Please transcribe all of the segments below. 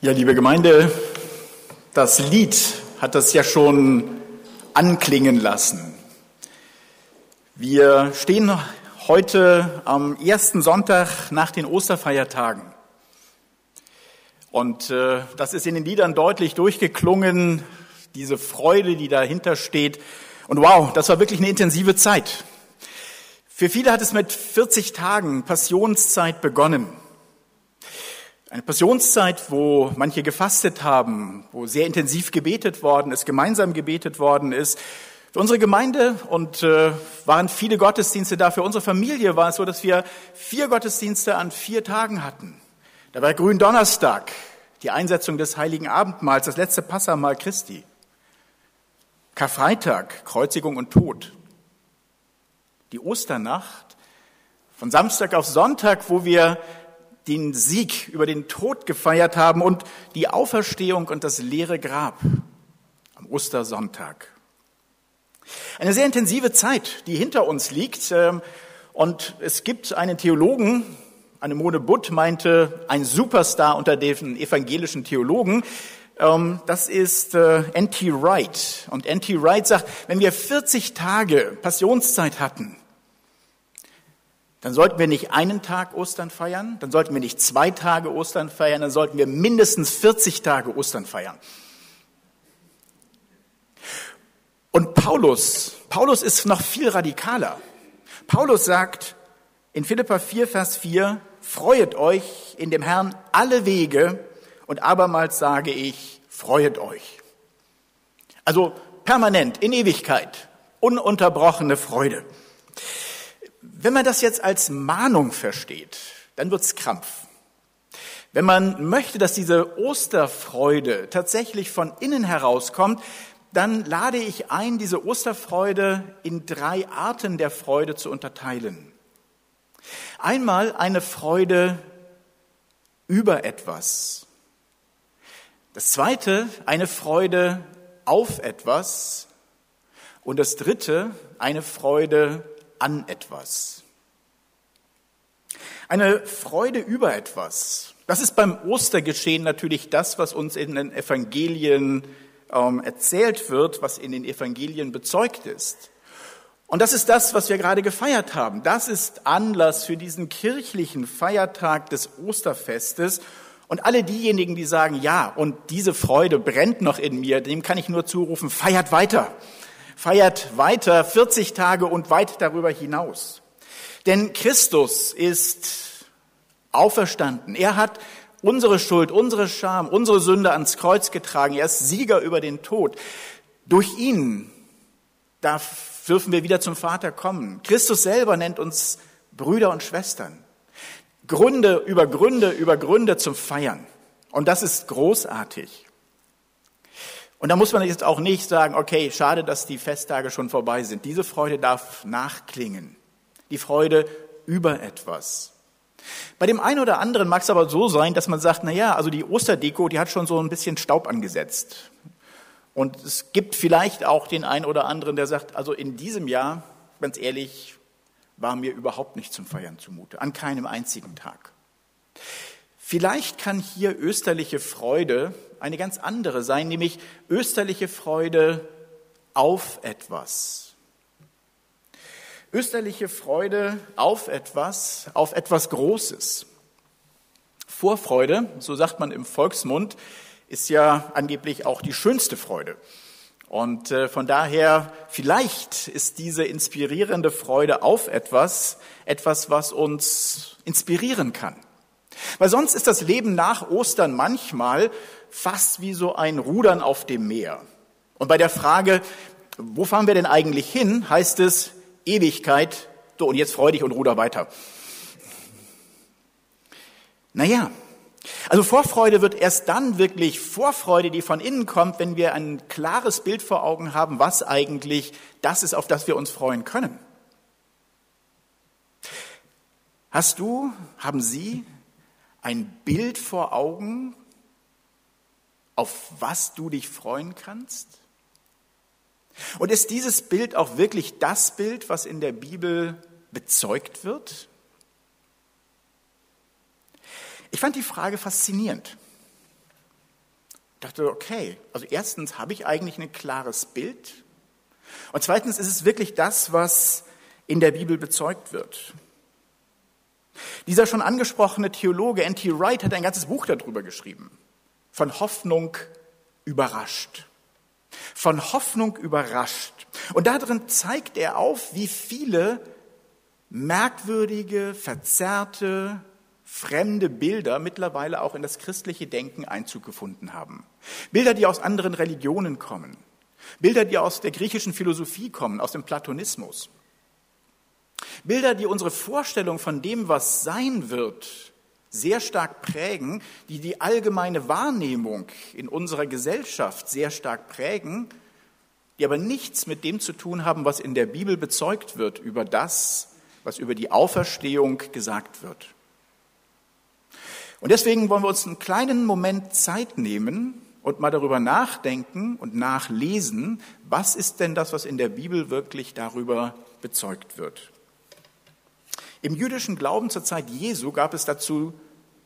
Ja, liebe Gemeinde, das Lied hat das ja schon anklingen lassen. Wir stehen heute am ersten Sonntag nach den Osterfeiertagen. Und äh, das ist in den Liedern deutlich durchgeklungen, diese Freude, die dahinter steht. Und wow, das war wirklich eine intensive Zeit. Für viele hat es mit 40 Tagen Passionszeit begonnen. Eine Passionszeit, wo manche gefastet haben, wo sehr intensiv gebetet worden ist, gemeinsam gebetet worden ist. Für unsere Gemeinde und äh, waren viele Gottesdienste da. Für unsere Familie war es so, dass wir vier Gottesdienste an vier Tagen hatten. Da war Gründonnerstag, die Einsetzung des Heiligen Abendmahls, das letzte Passamal Christi. Karfreitag, Kreuzigung und Tod. Die Osternacht, von Samstag auf Sonntag, wo wir den Sieg über den Tod gefeiert haben und die Auferstehung und das leere Grab am Ostersonntag. Eine sehr intensive Zeit, die hinter uns liegt. Ähm, und es gibt einen Theologen, Anemone Butt meinte, ein Superstar unter den evangelischen Theologen. Ähm, das ist äh, N.T. Wright. Und N.T. Wright sagt, wenn wir 40 Tage Passionszeit hatten, dann sollten wir nicht einen Tag Ostern feiern, dann sollten wir nicht zwei Tage Ostern feiern, dann sollten wir mindestens 40 Tage Ostern feiern. Und Paulus, Paulus ist noch viel radikaler. Paulus sagt in Philippa 4, Vers 4, freuet euch in dem Herrn alle Wege und abermals sage ich, freuet euch. Also permanent, in Ewigkeit, ununterbrochene Freude. Wenn man das jetzt als Mahnung versteht, dann wird's Krampf. Wenn man möchte, dass diese Osterfreude tatsächlich von innen herauskommt, dann lade ich ein, diese Osterfreude in drei Arten der Freude zu unterteilen. Einmal eine Freude über etwas. Das zweite, eine Freude auf etwas. Und das dritte, eine Freude an etwas. Eine Freude über etwas. Das ist beim Ostergeschehen natürlich das, was uns in den Evangelien ähm, erzählt wird, was in den Evangelien bezeugt ist. Und das ist das, was wir gerade gefeiert haben. Das ist Anlass für diesen kirchlichen Feiertag des Osterfestes. Und alle diejenigen, die sagen, ja, und diese Freude brennt noch in mir, dem kann ich nur zurufen, feiert weiter feiert weiter 40 Tage und weit darüber hinaus. Denn Christus ist auferstanden. Er hat unsere Schuld, unsere Scham, unsere Sünde ans Kreuz getragen. Er ist Sieger über den Tod. Durch ihn darf, dürfen wir wieder zum Vater kommen. Christus selber nennt uns Brüder und Schwestern. Gründe über Gründe über Gründe zum Feiern. Und das ist großartig. Und da muss man jetzt auch nicht sagen, okay, schade, dass die Festtage schon vorbei sind. Diese Freude darf nachklingen. Die Freude über etwas. Bei dem einen oder anderen mag es aber so sein, dass man sagt, na ja, also die Osterdeko, die hat schon so ein bisschen Staub angesetzt. Und es gibt vielleicht auch den einen oder anderen, der sagt, also in diesem Jahr, ganz ehrlich, war mir überhaupt nicht zum Feiern zumute, an keinem einzigen Tag. Vielleicht kann hier österliche Freude eine ganz andere sein, nämlich österliche Freude auf etwas. Österliche Freude auf etwas, auf etwas Großes. Vorfreude, so sagt man im Volksmund, ist ja angeblich auch die schönste Freude. Und äh, von daher, vielleicht ist diese inspirierende Freude auf etwas, etwas, was uns inspirieren kann. Weil sonst ist das Leben nach Ostern manchmal fast wie so ein Rudern auf dem Meer. Und bei der Frage, wo fahren wir denn eigentlich hin, heißt es Ewigkeit. So, und jetzt freu dich und ruder weiter. Naja, also Vorfreude wird erst dann wirklich Vorfreude, die von innen kommt, wenn wir ein klares Bild vor Augen haben, was eigentlich das ist, auf das wir uns freuen können. Hast du, haben Sie ein Bild vor Augen, auf was du dich freuen kannst? Und ist dieses Bild auch wirklich das Bild, was in der Bibel bezeugt wird? Ich fand die Frage faszinierend. Ich dachte, okay, also erstens habe ich eigentlich ein klares Bild und zweitens ist es wirklich das, was in der Bibel bezeugt wird. Dieser schon angesprochene Theologe N.T. Wright hat ein ganzes Buch darüber geschrieben. Von Hoffnung überrascht. Von Hoffnung überrascht. Und darin zeigt er auf, wie viele merkwürdige, verzerrte, fremde Bilder mittlerweile auch in das christliche Denken Einzug gefunden haben. Bilder, die aus anderen Religionen kommen. Bilder, die aus der griechischen Philosophie kommen, aus dem Platonismus. Bilder, die unsere Vorstellung von dem, was sein wird, sehr stark prägen, die die allgemeine Wahrnehmung in unserer Gesellschaft sehr stark prägen, die aber nichts mit dem zu tun haben, was in der Bibel bezeugt wird über das, was über die Auferstehung gesagt wird. Und deswegen wollen wir uns einen kleinen Moment Zeit nehmen und mal darüber nachdenken und nachlesen, was ist denn das, was in der Bibel wirklich darüber bezeugt wird. Im jüdischen Glauben zur Zeit Jesu gab es dazu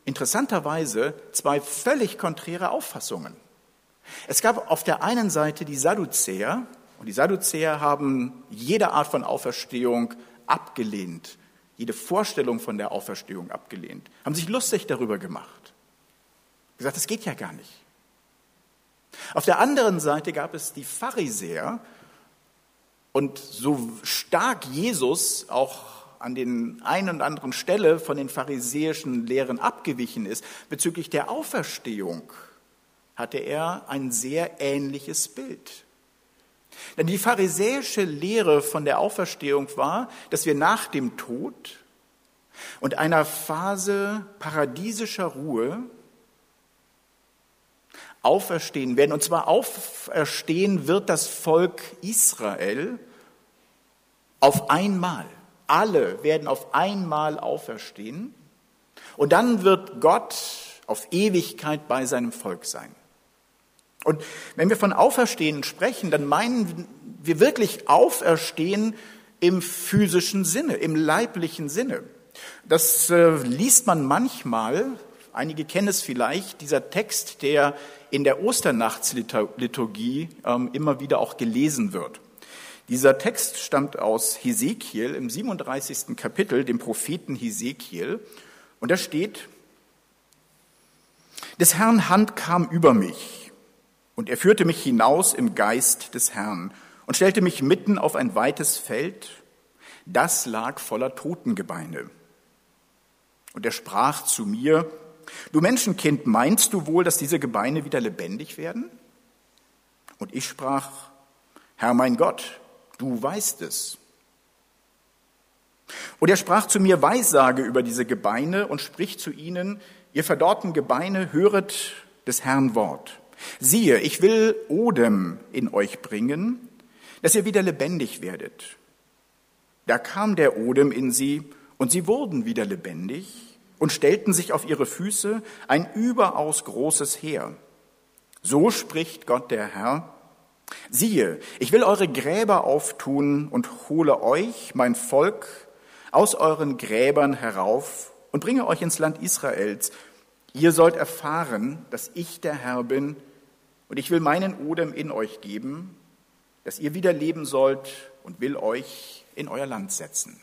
interessanterweise zwei völlig konträre Auffassungen. Es gab auf der einen Seite die Sadduzäer, und die Sadduzäer haben jede Art von Auferstehung abgelehnt, jede Vorstellung von der Auferstehung abgelehnt, haben sich lustig darüber gemacht. Gesagt, das geht ja gar nicht. Auf der anderen Seite gab es die Pharisäer, und so stark Jesus auch an den einen und anderen Stelle von den pharisäischen Lehren abgewichen ist, bezüglich der Auferstehung hatte er ein sehr ähnliches Bild. Denn die pharisäische Lehre von der Auferstehung war, dass wir nach dem Tod und einer Phase paradiesischer Ruhe auferstehen werden. Und zwar auferstehen wird das Volk Israel auf einmal alle werden auf einmal auferstehen und dann wird Gott auf Ewigkeit bei seinem Volk sein. Und wenn wir von Auferstehen sprechen, dann meinen wir wirklich Auferstehen im physischen Sinne, im leiblichen Sinne. Das äh, liest man manchmal, einige kennen es vielleicht, dieser Text, der in der Osternachtsliturgie ähm, immer wieder auch gelesen wird. Dieser Text stammt aus Hesekiel im 37. Kapitel, dem Propheten Hesekiel. Und da steht, des Herrn Hand kam über mich und er führte mich hinaus im Geist des Herrn und stellte mich mitten auf ein weites Feld, das lag voller Totengebeine. Und er sprach zu mir, du Menschenkind, meinst du wohl, dass diese Gebeine wieder lebendig werden? Und ich sprach, Herr mein Gott, du weißt es. Und er sprach zu mir Weissage über diese Gebeine und spricht zu ihnen, ihr verdorrten Gebeine, höret des Herrn Wort. Siehe, ich will Odem in euch bringen, dass ihr wieder lebendig werdet. Da kam der Odem in sie und sie wurden wieder lebendig und stellten sich auf ihre Füße ein überaus großes Heer. So spricht Gott der Herr, Siehe, ich will eure Gräber auftun und hole euch, mein Volk, aus euren Gräbern herauf und bringe euch ins Land Israels. Ihr sollt erfahren, dass ich der Herr bin und ich will meinen Odem in euch geben, dass ihr wieder leben sollt und will euch in euer Land setzen.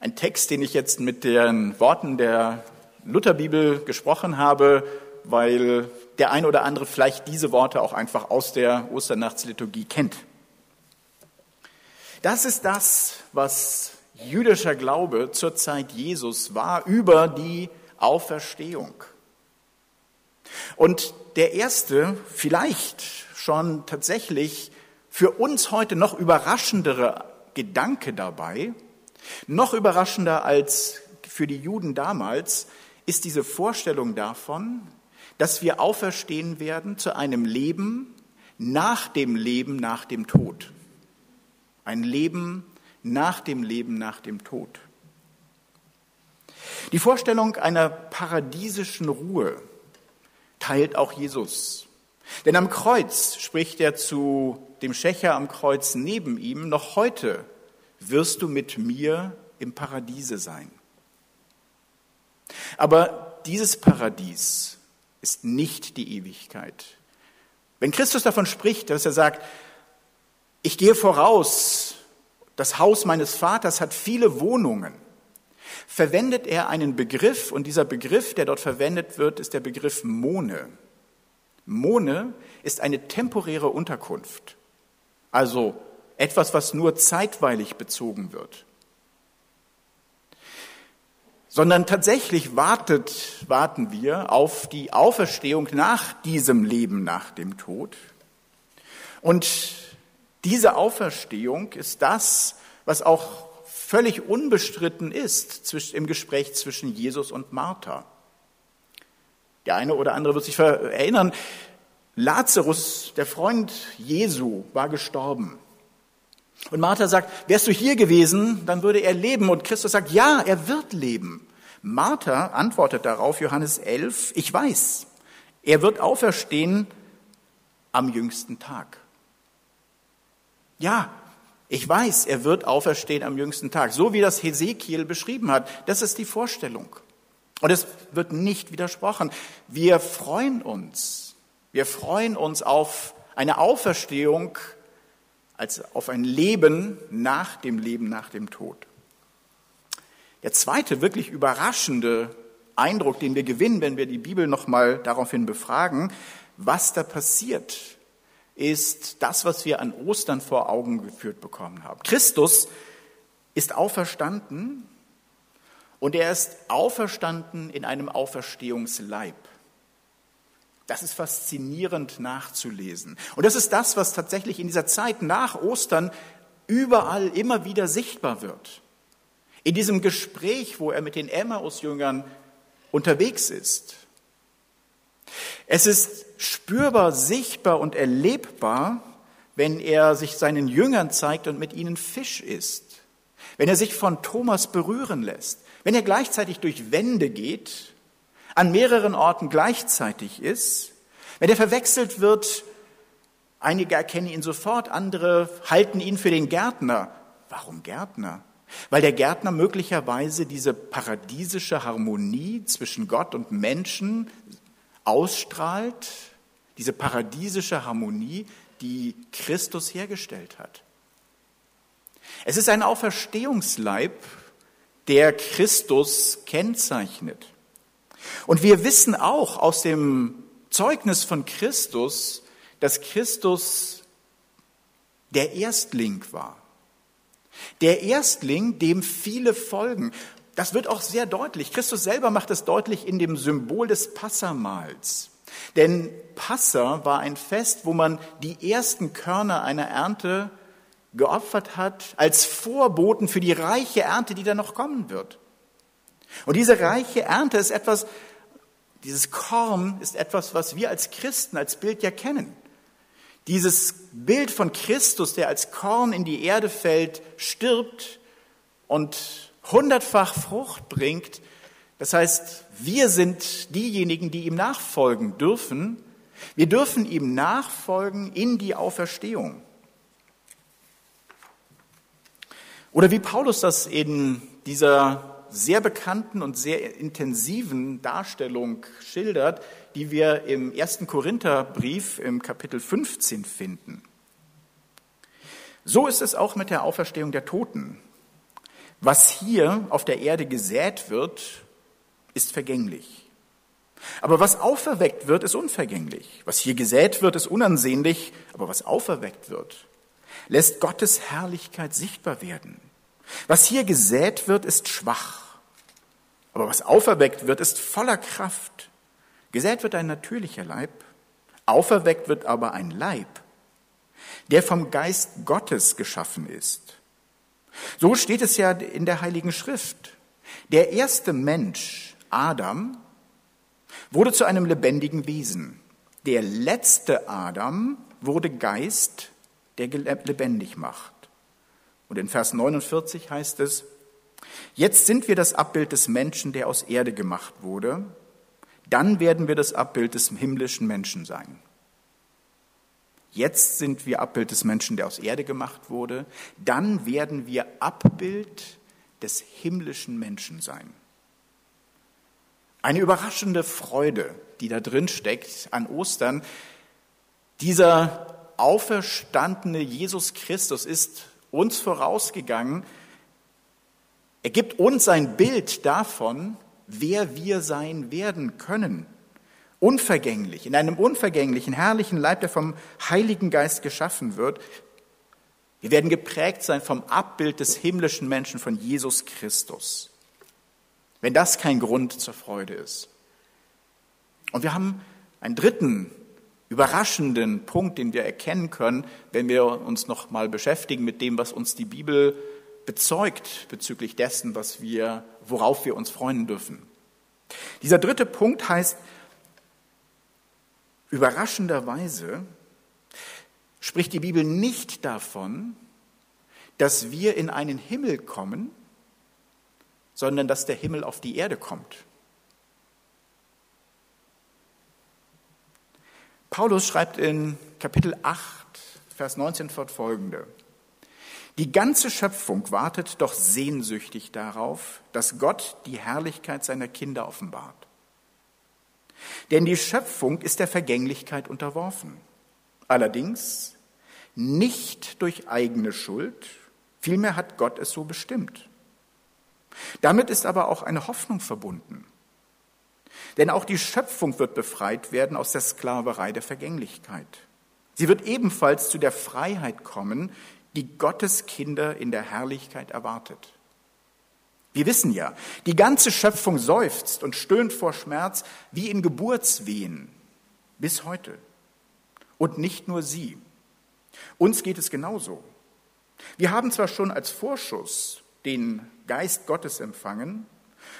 Ein Text, den ich jetzt mit den Worten der Lutherbibel gesprochen habe, weil der eine oder andere vielleicht diese Worte auch einfach aus der Osternachtsliturgie kennt. Das ist das, was jüdischer Glaube zur Zeit Jesus war über die Auferstehung. Und der erste, vielleicht schon tatsächlich für uns heute noch überraschendere Gedanke dabei, noch überraschender als für die Juden damals, ist diese Vorstellung davon, dass wir auferstehen werden zu einem Leben nach dem Leben nach dem Tod. Ein Leben nach dem Leben nach dem Tod. Die Vorstellung einer paradiesischen Ruhe teilt auch Jesus. Denn am Kreuz spricht er zu dem Schächer am Kreuz neben ihm, noch heute wirst du mit mir im Paradiese sein. Aber dieses Paradies ist nicht die Ewigkeit. Wenn Christus davon spricht, dass er sagt, ich gehe voraus, das Haus meines Vaters hat viele Wohnungen, verwendet er einen Begriff und dieser Begriff, der dort verwendet wird, ist der Begriff Mone. Mone ist eine temporäre Unterkunft, also etwas, was nur zeitweilig bezogen wird. Sondern tatsächlich wartet, warten wir auf die Auferstehung nach diesem Leben, nach dem Tod. Und diese Auferstehung ist das, was auch völlig unbestritten ist im Gespräch zwischen Jesus und Martha. Der eine oder andere wird sich erinnern, Lazarus, der Freund Jesu, war gestorben. Und Martha sagt, wärst du hier gewesen, dann würde er leben. Und Christus sagt, ja, er wird leben. Martha antwortet darauf, Johannes 11, ich weiß, er wird auferstehen am jüngsten Tag. Ja, ich weiß, er wird auferstehen am jüngsten Tag, so wie das Hesekiel beschrieben hat. Das ist die Vorstellung. Und es wird nicht widersprochen. Wir freuen uns. Wir freuen uns auf eine Auferstehung als auf ein Leben nach dem Leben nach dem Tod. Der zweite wirklich überraschende Eindruck, den wir gewinnen, wenn wir die Bibel nochmal daraufhin befragen, was da passiert, ist das, was wir an Ostern vor Augen geführt bekommen haben. Christus ist auferstanden und er ist auferstanden in einem Auferstehungsleib. Das ist faszinierend nachzulesen. Und das ist das, was tatsächlich in dieser Zeit nach Ostern überall immer wieder sichtbar wird. In diesem Gespräch, wo er mit den Emmaus-Jüngern unterwegs ist. Es ist spürbar, sichtbar und erlebbar, wenn er sich seinen Jüngern zeigt und mit ihnen Fisch isst. Wenn er sich von Thomas berühren lässt. Wenn er gleichzeitig durch Wände geht an mehreren Orten gleichzeitig ist, wenn er verwechselt wird, einige erkennen ihn sofort, andere halten ihn für den Gärtner. Warum Gärtner? Weil der Gärtner möglicherweise diese paradiesische Harmonie zwischen Gott und Menschen ausstrahlt, diese paradiesische Harmonie, die Christus hergestellt hat. Es ist ein Auferstehungsleib, der Christus kennzeichnet. Und wir wissen auch aus dem Zeugnis von Christus, dass Christus der Erstling war. Der Erstling, dem viele folgen. Das wird auch sehr deutlich. Christus selber macht es deutlich in dem Symbol des Passamals. Denn Passa war ein Fest, wo man die ersten Körner einer Ernte geopfert hat, als Vorboten für die reiche Ernte, die da noch kommen wird. Und diese reiche Ernte ist etwas, dieses Korn ist etwas, was wir als Christen als Bild ja kennen. Dieses Bild von Christus, der als Korn in die Erde fällt, stirbt und hundertfach Frucht bringt. Das heißt, wir sind diejenigen, die ihm nachfolgen dürfen. Wir dürfen ihm nachfolgen in die Auferstehung. Oder wie Paulus das in dieser sehr bekannten und sehr intensiven Darstellung schildert, die wir im ersten Korintherbrief im Kapitel 15 finden. So ist es auch mit der Auferstehung der Toten. Was hier auf der Erde gesät wird, ist vergänglich. Aber was auferweckt wird, ist unvergänglich. Was hier gesät wird, ist unansehnlich, aber was auferweckt wird, lässt Gottes Herrlichkeit sichtbar werden. Was hier gesät wird, ist schwach. Aber was auferweckt wird, ist voller Kraft. Gesät wird ein natürlicher Leib, auferweckt wird aber ein Leib, der vom Geist Gottes geschaffen ist. So steht es ja in der Heiligen Schrift. Der erste Mensch, Adam, wurde zu einem lebendigen Wesen. Der letzte Adam wurde Geist, der lebendig macht. Und in Vers 49 heißt es, jetzt sind wir das Abbild des Menschen, der aus Erde gemacht wurde, dann werden wir das Abbild des himmlischen Menschen sein. Jetzt sind wir Abbild des Menschen, der aus Erde gemacht wurde, dann werden wir Abbild des himmlischen Menschen sein. Eine überraschende Freude, die da drin steckt an Ostern. Dieser auferstandene Jesus Christus ist uns vorausgegangen. Er gibt uns ein Bild davon, wer wir sein werden können. Unvergänglich, in einem unvergänglichen, herrlichen Leib, der vom Heiligen Geist geschaffen wird. Wir werden geprägt sein vom Abbild des himmlischen Menschen, von Jesus Christus. Wenn das kein Grund zur Freude ist. Und wir haben einen dritten überraschenden Punkt, den wir erkennen können, wenn wir uns noch mal beschäftigen mit dem, was uns die Bibel bezeugt bezüglich dessen, was wir, worauf wir uns freuen dürfen. Dieser dritte Punkt heißt, überraschenderweise spricht die Bibel nicht davon, dass wir in einen Himmel kommen, sondern dass der Himmel auf die Erde kommt. Paulus schreibt in Kapitel 8, Vers 19 fortfolgende. Die ganze Schöpfung wartet doch sehnsüchtig darauf, dass Gott die Herrlichkeit seiner Kinder offenbart. Denn die Schöpfung ist der Vergänglichkeit unterworfen. Allerdings nicht durch eigene Schuld, vielmehr hat Gott es so bestimmt. Damit ist aber auch eine Hoffnung verbunden. Denn auch die Schöpfung wird befreit werden aus der Sklaverei der Vergänglichkeit. Sie wird ebenfalls zu der Freiheit kommen, die Gottes Kinder in der Herrlichkeit erwartet. Wir wissen ja, die ganze Schöpfung seufzt und stöhnt vor Schmerz wie in Geburtswehen bis heute. Und nicht nur sie. Uns geht es genauso. Wir haben zwar schon als Vorschuss den Geist Gottes empfangen,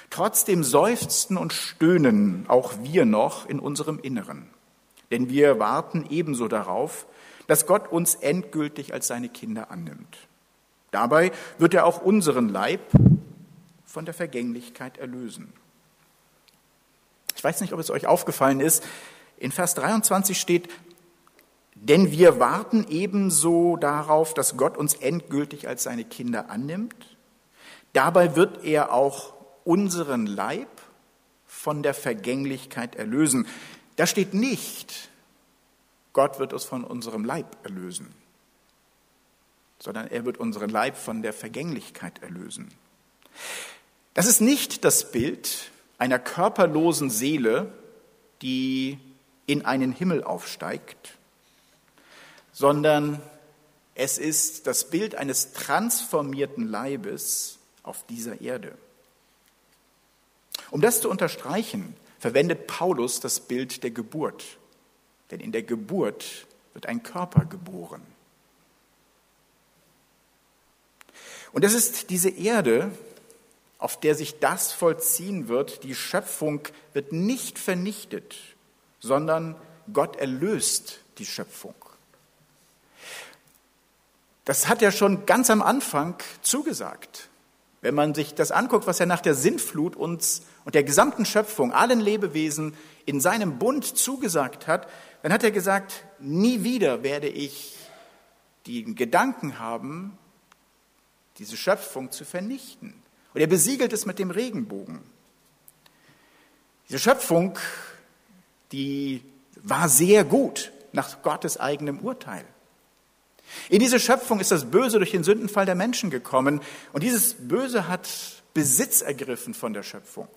Trotzdem seufzen und stöhnen auch wir noch in unserem Inneren, denn wir warten ebenso darauf, dass Gott uns endgültig als seine Kinder annimmt. Dabei wird er auch unseren Leib von der Vergänglichkeit erlösen. Ich weiß nicht, ob es euch aufgefallen ist, in Vers 23 steht, denn wir warten ebenso darauf, dass Gott uns endgültig als seine Kinder annimmt. Dabei wird er auch unseren Leib von der Vergänglichkeit erlösen. Da steht nicht, Gott wird uns von unserem Leib erlösen, sondern er wird unseren Leib von der Vergänglichkeit erlösen. Das ist nicht das Bild einer körperlosen Seele, die in einen Himmel aufsteigt, sondern es ist das Bild eines transformierten Leibes auf dieser Erde. Um das zu unterstreichen, verwendet Paulus das Bild der Geburt. Denn in der Geburt wird ein Körper geboren. Und es ist diese Erde, auf der sich das vollziehen wird. Die Schöpfung wird nicht vernichtet, sondern Gott erlöst die Schöpfung. Das hat er schon ganz am Anfang zugesagt. Wenn man sich das anguckt, was er nach der Sintflut uns und der gesamten Schöpfung, allen Lebewesen in seinem Bund zugesagt hat, dann hat er gesagt, nie wieder werde ich den Gedanken haben, diese Schöpfung zu vernichten. Und er besiegelt es mit dem Regenbogen. Diese Schöpfung, die war sehr gut nach Gottes eigenem Urteil. In diese Schöpfung ist das Böse durch den Sündenfall der Menschen gekommen und dieses Böse hat Besitz ergriffen von der Schöpfung.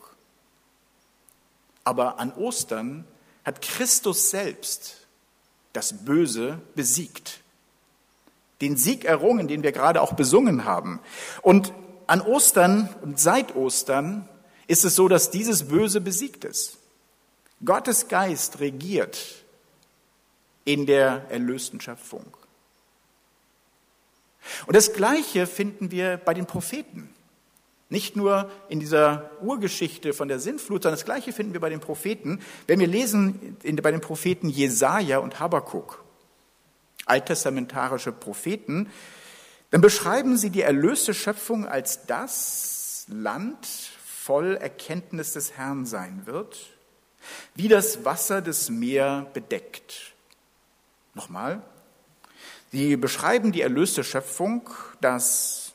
Aber an Ostern hat Christus selbst das Böse besiegt. Den Sieg errungen, den wir gerade auch besungen haben. Und an Ostern und seit Ostern ist es so, dass dieses Böse besiegt ist. Gottes Geist regiert in der erlösten Schöpfung. Und das Gleiche finden wir bei den Propheten. Nicht nur in dieser Urgeschichte von der Sintflut, sondern das Gleiche finden wir bei den Propheten. Wenn wir lesen bei den Propheten Jesaja und Habakkuk, alttestamentarische Propheten, dann beschreiben sie die erlöste Schöpfung als das Land voll Erkenntnis des Herrn sein wird, wie das Wasser des Meer bedeckt. Nochmal, Sie beschreiben die erlöste Schöpfung, dass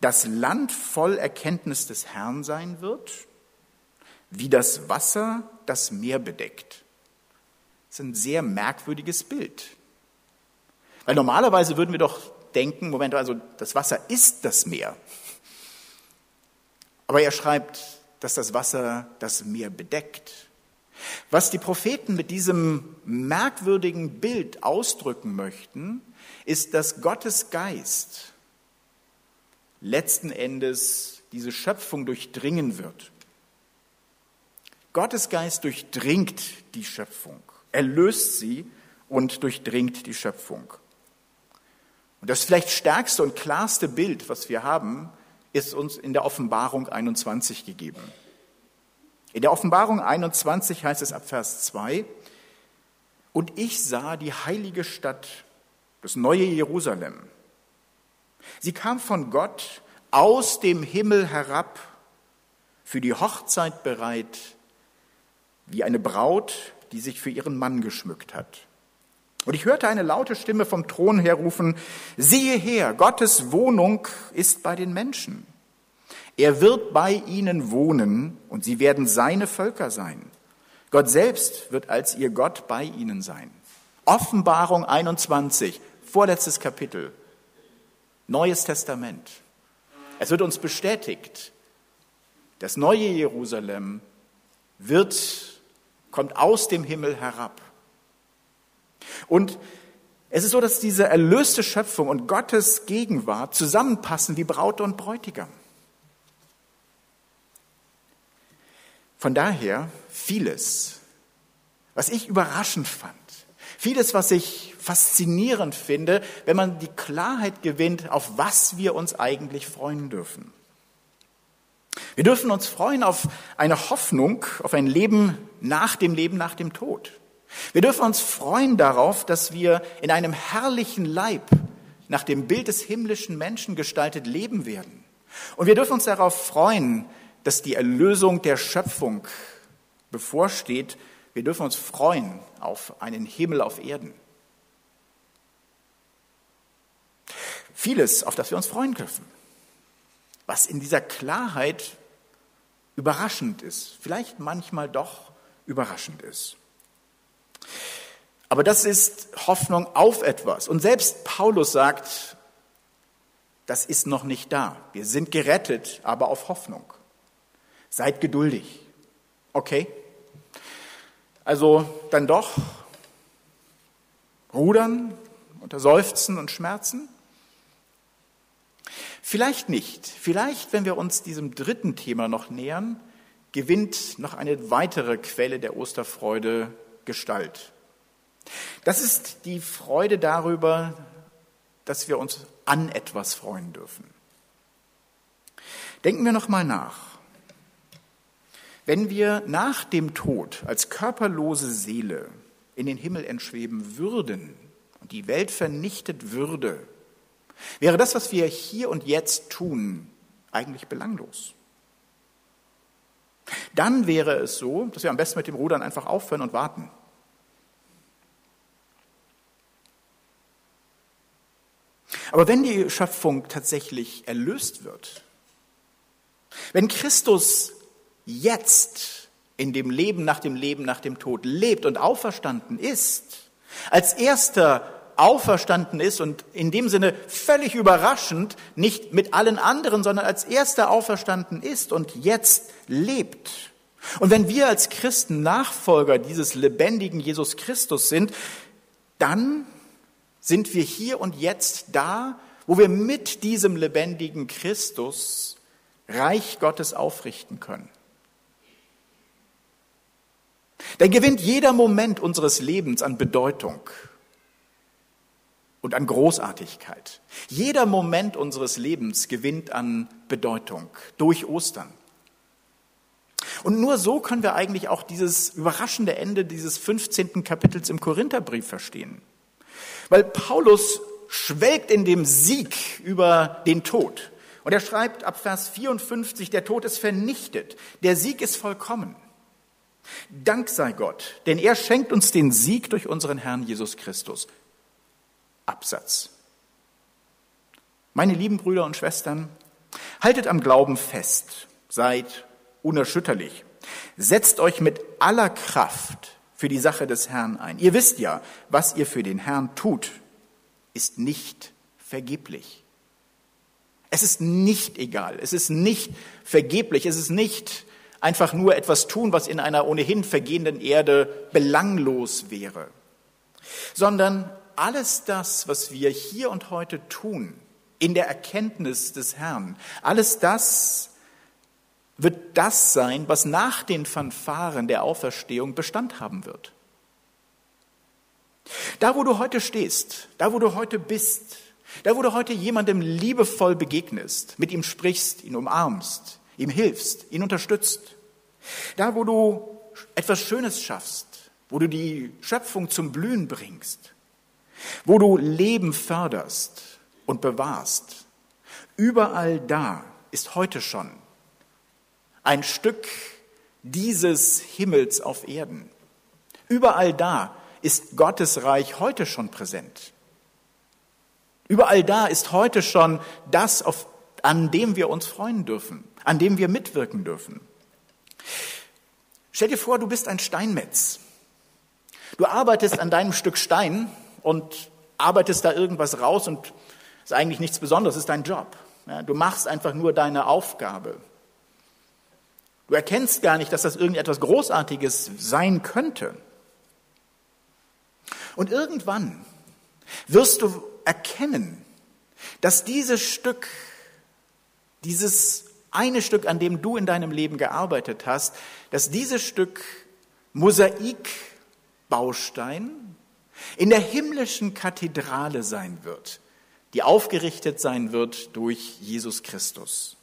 das Land voll Erkenntnis des Herrn sein wird, wie das Wasser das Meer bedeckt. Das ist ein sehr merkwürdiges Bild. Weil normalerweise würden wir doch denken, Moment, also das Wasser ist das Meer. Aber er schreibt, dass das Wasser das Meer bedeckt. Was die Propheten mit diesem merkwürdigen Bild ausdrücken möchten, ist, dass Gottes Geist letzten Endes diese Schöpfung durchdringen wird. Gottes Geist durchdringt die Schöpfung, erlöst sie und durchdringt die Schöpfung. Und das vielleicht stärkste und klarste Bild, was wir haben, ist uns in der Offenbarung 21 gegeben. In der Offenbarung 21 heißt es ab Vers 2, und ich sah die heilige Stadt, das neue Jerusalem. Sie kam von Gott aus dem Himmel herab, für die Hochzeit bereit, wie eine Braut, die sich für ihren Mann geschmückt hat. Und ich hörte eine laute Stimme vom Thron her rufen, siehe her, Gottes Wohnung ist bei den Menschen. Er wird bei ihnen wohnen und sie werden seine Völker sein. Gott selbst wird als ihr Gott bei ihnen sein. Offenbarung 21, vorletztes Kapitel, Neues Testament. Es wird uns bestätigt, das neue Jerusalem wird, kommt aus dem Himmel herab. Und es ist so, dass diese erlöste Schöpfung und Gottes Gegenwart zusammenpassen wie Braut und Bräutigam. Von daher vieles, was ich überraschend fand, vieles, was ich faszinierend finde, wenn man die Klarheit gewinnt, auf was wir uns eigentlich freuen dürfen. Wir dürfen uns freuen auf eine Hoffnung, auf ein Leben nach dem Leben, nach dem Tod. Wir dürfen uns freuen darauf, dass wir in einem herrlichen Leib nach dem Bild des himmlischen Menschen gestaltet leben werden. Und wir dürfen uns darauf freuen, dass die Erlösung der Schöpfung bevorsteht. Wir dürfen uns freuen auf einen Himmel auf Erden. Vieles, auf das wir uns freuen dürfen, was in dieser Klarheit überraschend ist, vielleicht manchmal doch überraschend ist. Aber das ist Hoffnung auf etwas. Und selbst Paulus sagt, das ist noch nicht da. Wir sind gerettet, aber auf Hoffnung. Seid geduldig. Okay? Also dann doch rudern unter Seufzen und Schmerzen? Vielleicht nicht. Vielleicht, wenn wir uns diesem dritten Thema noch nähern, gewinnt noch eine weitere Quelle der Osterfreude Gestalt. Das ist die Freude darüber, dass wir uns an etwas freuen dürfen. Denken wir noch mal nach. Wenn wir nach dem Tod als körperlose Seele in den Himmel entschweben würden und die Welt vernichtet würde, wäre das, was wir hier und jetzt tun, eigentlich belanglos. Dann wäre es so, dass wir am besten mit dem Rudern einfach aufhören und warten. Aber wenn die Schöpfung tatsächlich erlöst wird, wenn Christus jetzt in dem Leben nach dem Leben nach dem Tod lebt und auferstanden ist, als erster auferstanden ist und in dem Sinne völlig überraschend nicht mit allen anderen, sondern als erster auferstanden ist und jetzt lebt. Und wenn wir als Christen Nachfolger dieses lebendigen Jesus Christus sind, dann sind wir hier und jetzt da, wo wir mit diesem lebendigen Christus Reich Gottes aufrichten können. Dann gewinnt jeder Moment unseres Lebens an Bedeutung und an Großartigkeit. Jeder Moment unseres Lebens gewinnt an Bedeutung durch Ostern. Und nur so können wir eigentlich auch dieses überraschende Ende dieses 15. Kapitels im Korintherbrief verstehen. Weil Paulus schwelgt in dem Sieg über den Tod. Und er schreibt ab Vers 54, der Tod ist vernichtet, der Sieg ist vollkommen. Dank sei Gott, denn er schenkt uns den Sieg durch unseren Herrn Jesus Christus. Absatz. Meine lieben Brüder und Schwestern, haltet am Glauben fest, seid unerschütterlich. Setzt euch mit aller Kraft für die Sache des Herrn ein. Ihr wisst ja, was ihr für den Herrn tut, ist nicht vergeblich. Es ist nicht egal, es ist nicht vergeblich, es ist nicht einfach nur etwas tun, was in einer ohnehin vergehenden Erde belanglos wäre, sondern alles das, was wir hier und heute tun, in der Erkenntnis des Herrn, alles das wird das sein, was nach den Fanfaren der Auferstehung Bestand haben wird. Da, wo du heute stehst, da, wo du heute bist, da, wo du heute jemandem liebevoll begegnest, mit ihm sprichst, ihn umarmst, ihm hilfst, ihn unterstützt, da, wo du etwas Schönes schaffst, wo du die Schöpfung zum Blühen bringst, wo du Leben förderst und bewahrst, überall da ist heute schon ein Stück dieses Himmels auf Erden. Überall da ist Gottes Reich heute schon präsent. Überall da ist heute schon das, auf, an dem wir uns freuen dürfen, an dem wir mitwirken dürfen. Stell dir vor, du bist ein Steinmetz. Du arbeitest an deinem Stück Stein und arbeitest da irgendwas raus und ist eigentlich nichts Besonderes, ist dein Job. du machst einfach nur deine Aufgabe. Du erkennst gar nicht, dass das irgendetwas Großartiges sein könnte. Und irgendwann wirst du erkennen, dass dieses Stück, dieses eine Stück, an dem du in deinem Leben gearbeitet hast, dass dieses Stück Mosaikbaustein in der himmlischen Kathedrale sein wird, die aufgerichtet sein wird durch Jesus Christus.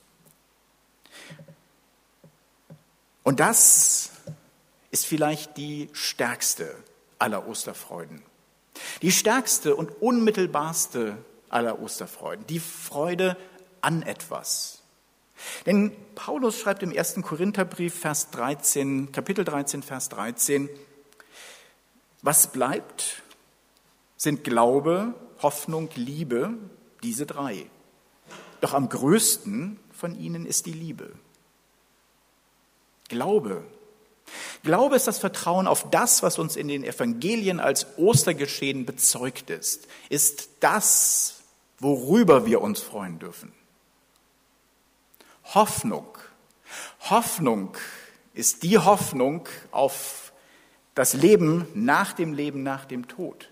Und das ist vielleicht die stärkste aller Osterfreuden. Die stärkste und unmittelbarste aller Osterfreuden. Die Freude an etwas. Denn Paulus schreibt im ersten Korintherbrief, Vers 13, Kapitel 13, Vers 13, was bleibt, sind Glaube, Hoffnung, Liebe, diese drei. Doch am größten von ihnen ist die Liebe. Glaube. Glaube ist das Vertrauen auf das, was uns in den Evangelien als Ostergeschehen bezeugt ist, ist das, worüber wir uns freuen dürfen. Hoffnung. Hoffnung ist die Hoffnung auf das Leben nach dem Leben, nach dem Tod.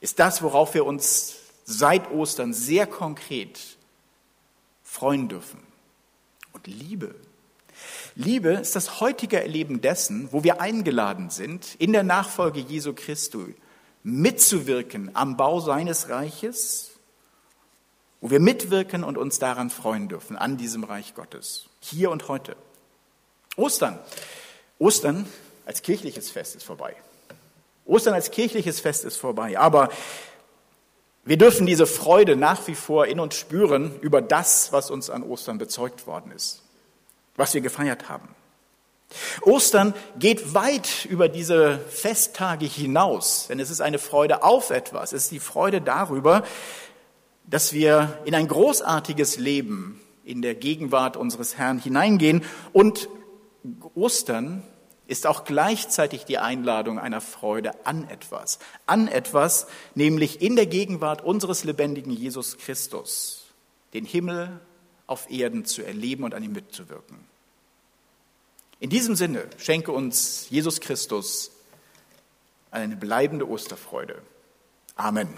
Ist das, worauf wir uns seit Ostern sehr konkret freuen dürfen. Und Liebe. Liebe ist das heutige Erleben dessen, wo wir eingeladen sind, in der Nachfolge Jesu Christi mitzuwirken am Bau seines Reiches wo wir mitwirken und uns daran freuen dürfen, an diesem Reich Gottes, hier und heute. Ostern. Ostern als kirchliches Fest ist vorbei. Ostern als kirchliches Fest ist vorbei. Aber wir dürfen diese Freude nach wie vor in uns spüren über das, was uns an Ostern bezeugt worden ist, was wir gefeiert haben. Ostern geht weit über diese Festtage hinaus, denn es ist eine Freude auf etwas. Es ist die Freude darüber, dass wir in ein großartiges Leben in der Gegenwart unseres Herrn hineingehen. Und Ostern ist auch gleichzeitig die Einladung einer Freude an etwas. An etwas, nämlich in der Gegenwart unseres lebendigen Jesus Christus, den Himmel auf Erden zu erleben und an ihm mitzuwirken. In diesem Sinne schenke uns Jesus Christus eine bleibende Osterfreude. Amen.